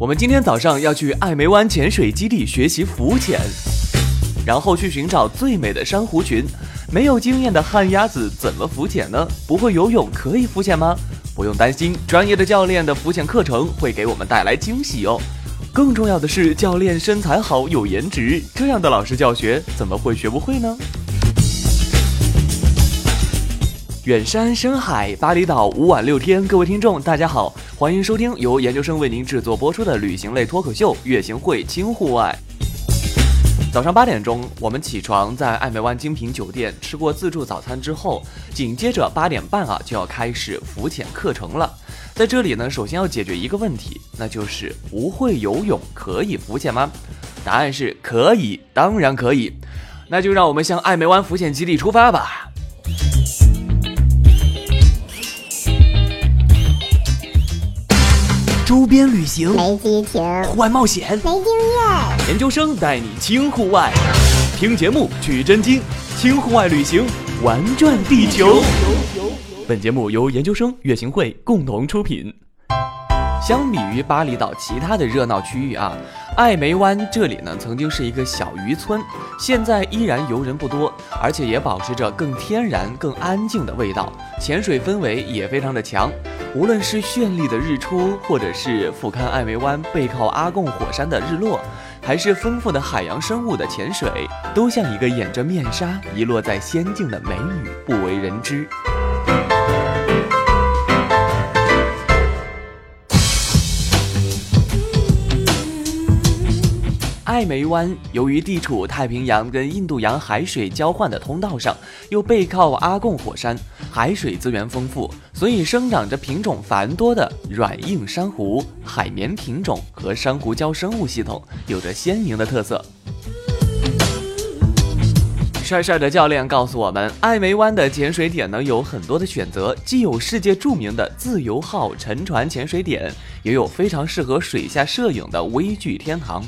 我们今天早上要去爱梅湾潜水基地学习浮潜，然后去寻找最美的珊瑚群。没有经验的旱鸭子怎么浮潜呢？不会游泳可以浮潜吗？不用担心，专业的教练的浮潜课程会给我们带来惊喜哦。更重要的是，教练身材好，有颜值，这样的老师教学怎么会学不会呢？远山深海，巴厘岛五晚六天。各位听众，大家好，欢迎收听由研究生为您制作播出的旅行类脱口秀《月行会轻户外》。早上八点钟，我们起床，在爱梅湾精品酒店吃过自助早餐之后，紧接着八点半啊就要开始浮潜课程了。在这里呢，首先要解决一个问题，那就是不会游泳可以浮潜吗？答案是可以，当然可以。那就让我们向爱梅湾浮潜基地出发吧。周边旅行。没激情，户外冒险。没经验，研究生带你轻户外，听节目取真经，轻户外旅行玩转地球。本节目由研究生月行会共同出品。相比于巴厘岛其他的热闹区域啊，艾梅湾这里呢曾经是一个小渔村，现在依然游人不多，而且也保持着更天然、更安静的味道，潜水氛围也非常的强。无论是绚丽的日出，或者是俯瞰艾梅湾背靠阿贡火山的日落，还是丰富的海洋生物的潜水，都像一个掩着面纱遗落在仙境的美女，不为人知。艾梅湾由于地处太平洋跟印度洋海水交换的通道上，又背靠阿贡火山，海水资源丰富，所以生长着品种繁多的软硬珊瑚、海绵品种和珊瑚礁生物系统，有着鲜明的特色。帅帅的教练告诉我们，艾梅湾的潜水点呢有很多的选择，既有世界著名的自由号沉船潜水点，也有非常适合水下摄影的微距天堂。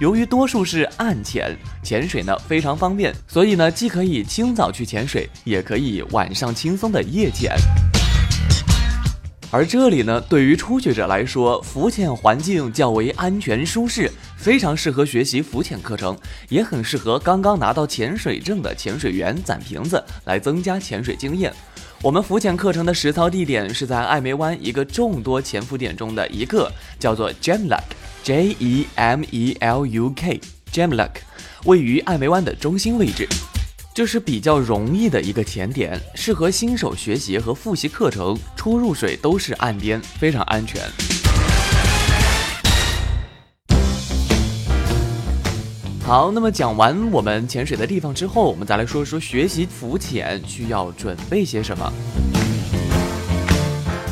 由于多数是暗潜，潜水呢非常方便，所以呢既可以清早去潜水，也可以晚上轻松的夜潜。而这里呢，对于初学者来说，浮潜环境较为安全舒适，非常适合学习浮潜课程，也很适合刚刚拿到潜水证的潜水员攒瓶子来增加潜水经验。我们浮潜课程的实操地点是在爱梅湾一个众多潜伏点中的一个，叫做 Jamluk。J E M E L U K，Jamluk，位于爱梅湾的中心位置，这是比较容易的一个潜点，适合新手学习和复习课程，出入水都是岸边，非常安全。好，那么讲完我们潜水的地方之后，我们再来说一说学习浮潜需要准备些什么。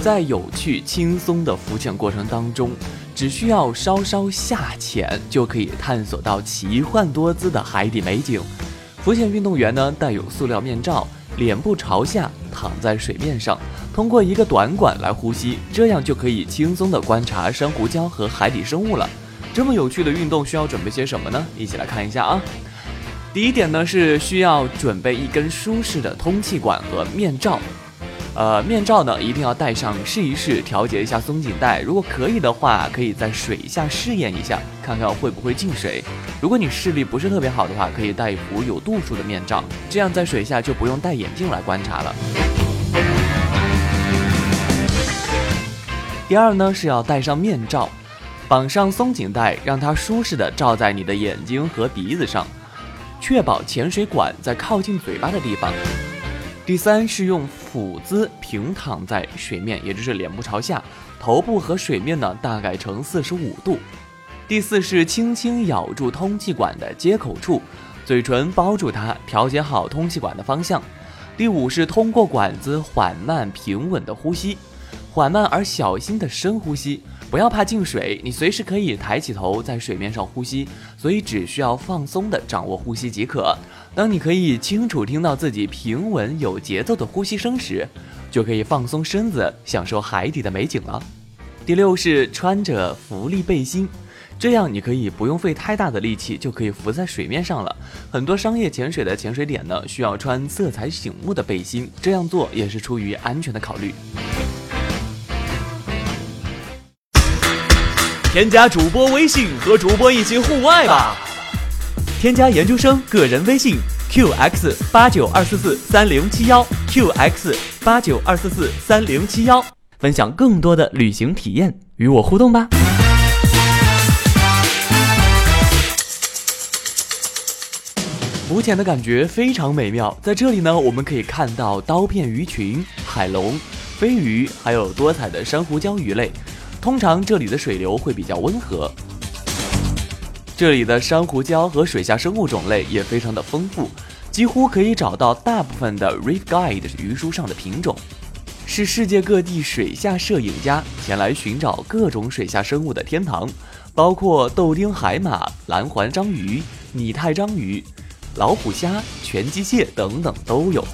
在有趣轻松的浮潜过程当中。只需要稍稍下潜，就可以探索到奇幻多姿的海底美景。浮潜运动员呢，带有塑料面罩，脸部朝下躺在水面上，通过一个短管来呼吸，这样就可以轻松地观察珊瑚礁和海底生物了。这么有趣的运动需要准备些什么呢？一起来看一下啊。第一点呢，是需要准备一根舒适的通气管和面罩。呃，面罩呢一定要戴上试一试，调节一下松紧带。如果可以的话，可以在水下试验一下，看看会不会进水。如果你视力不是特别好的话，可以戴一副有度数的面罩，这样在水下就不用戴眼镜来观察了。第二呢是要戴上面罩，绑上松紧带，让它舒适的罩在你的眼睛和鼻子上，确保潜水管在靠近嘴巴的地方。第三是用俯姿平躺在水面，也就是脸部朝下，头部和水面呢大概呈四十五度。第四是轻轻咬住通气管的接口处，嘴唇包住它，调节好通气管的方向。第五是通过管子缓慢平稳的呼吸，缓慢而小心的深呼吸。不要怕进水，你随时可以抬起头在水面上呼吸，所以只需要放松的掌握呼吸即可。当你可以清楚听到自己平稳有节奏的呼吸声时，就可以放松身子，享受海底的美景了。第六是穿着浮力背心，这样你可以不用费太大的力气就可以浮在水面上了。很多商业潜水的潜水点呢，需要穿色彩醒目的背心，这样做也是出于安全的考虑。添加主播微信和主播一起户外吧。添加研究生个人微信：qx 八九二四四三零七幺，qx 八九二四四三零七幺，分享更多的旅行体验，与我互动吧。浮潜的感觉非常美妙，在这里呢，我们可以看到刀片鱼群、海龙、飞鱼，还有多彩的珊瑚礁鱼类。通常这里的水流会比较温和。这里的珊瑚礁和水下生物种类也非常的丰富，几乎可以找到大部分的 Reef Guide 鱼书上的品种，是世界各地水下摄影家前来寻找各种水下生物的天堂，包括豆丁海马、蓝环章鱼、拟态章鱼。老虎虾、拳击蟹等等都有，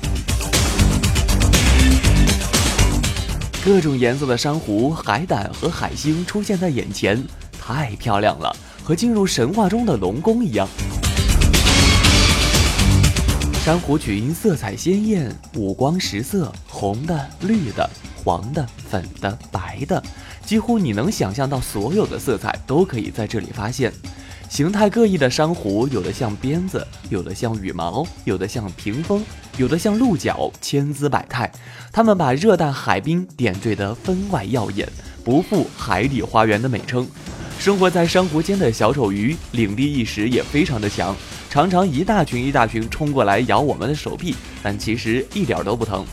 各种颜色的珊瑚、海胆和海星出现在眼前，太漂亮了，和进入神话中的龙宫一样。珊瑚群色彩鲜艳，五光十色，红的、绿的、黄的、粉的、白的，几乎你能想象到所有的色彩都可以在这里发现。形态各异的珊瑚，有的像鞭子，有的像羽毛，有的像屏风，有的像鹿角，千姿百态。它们把热带海滨点缀得分外耀眼，不负海底花园的美称。生活在珊瑚间的小丑鱼，领地意识也非常的强，常常一大群一大群冲过来咬我们的手臂，但其实一点都不疼。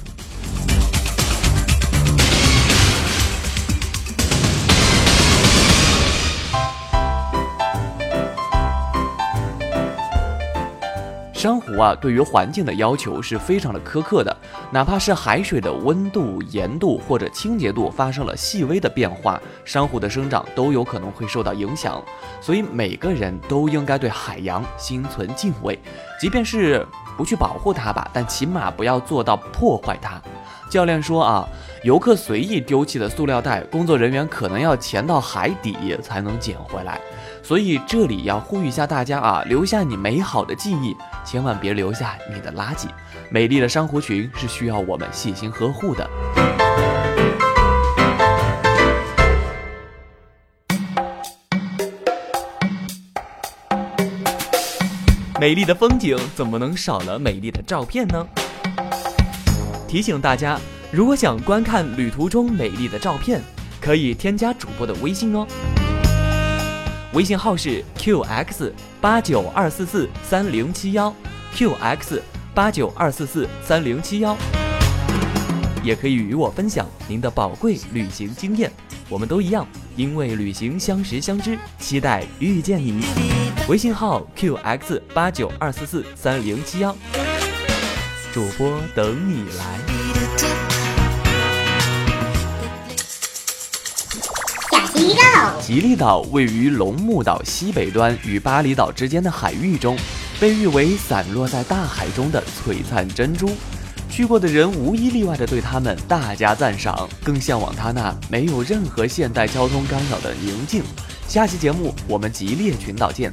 珊瑚啊，对于环境的要求是非常的苛刻的，哪怕是海水的温度、盐度或者清洁度发生了细微的变化，珊瑚的生长都有可能会受到影响。所以每个人都应该对海洋心存敬畏，即便是不去保护它吧，但起码不要做到破坏它。教练说啊，游客随意丢弃的塑料袋，工作人员可能要潜到海底才能捡回来。所以这里要呼吁一下大家啊，留下你美好的记忆，千万别留下你的垃圾。美丽的珊瑚群是需要我们细心呵护的。美丽的风景怎么能少了美丽的照片呢？提醒大家，如果想观看旅途中美丽的照片，可以添加主播的微信哦。微信号是 qx 八九二四四三零七幺，qx 八九二四四三零七幺，也可以与我分享您的宝贵旅行经验。我们都一样，因为旅行相识相知，期待遇见你。微信号 qx 八九二四四三零七幺，主播等你来。吉利岛位于龙目岛西北端与巴厘岛之间的海域中，被誉为散落在大海中的璀璨珍珠。去过的人无一例外的对他们大加赞赏，更向往它那没有任何现代交通干扰的宁静。下期节目我们吉列群岛见。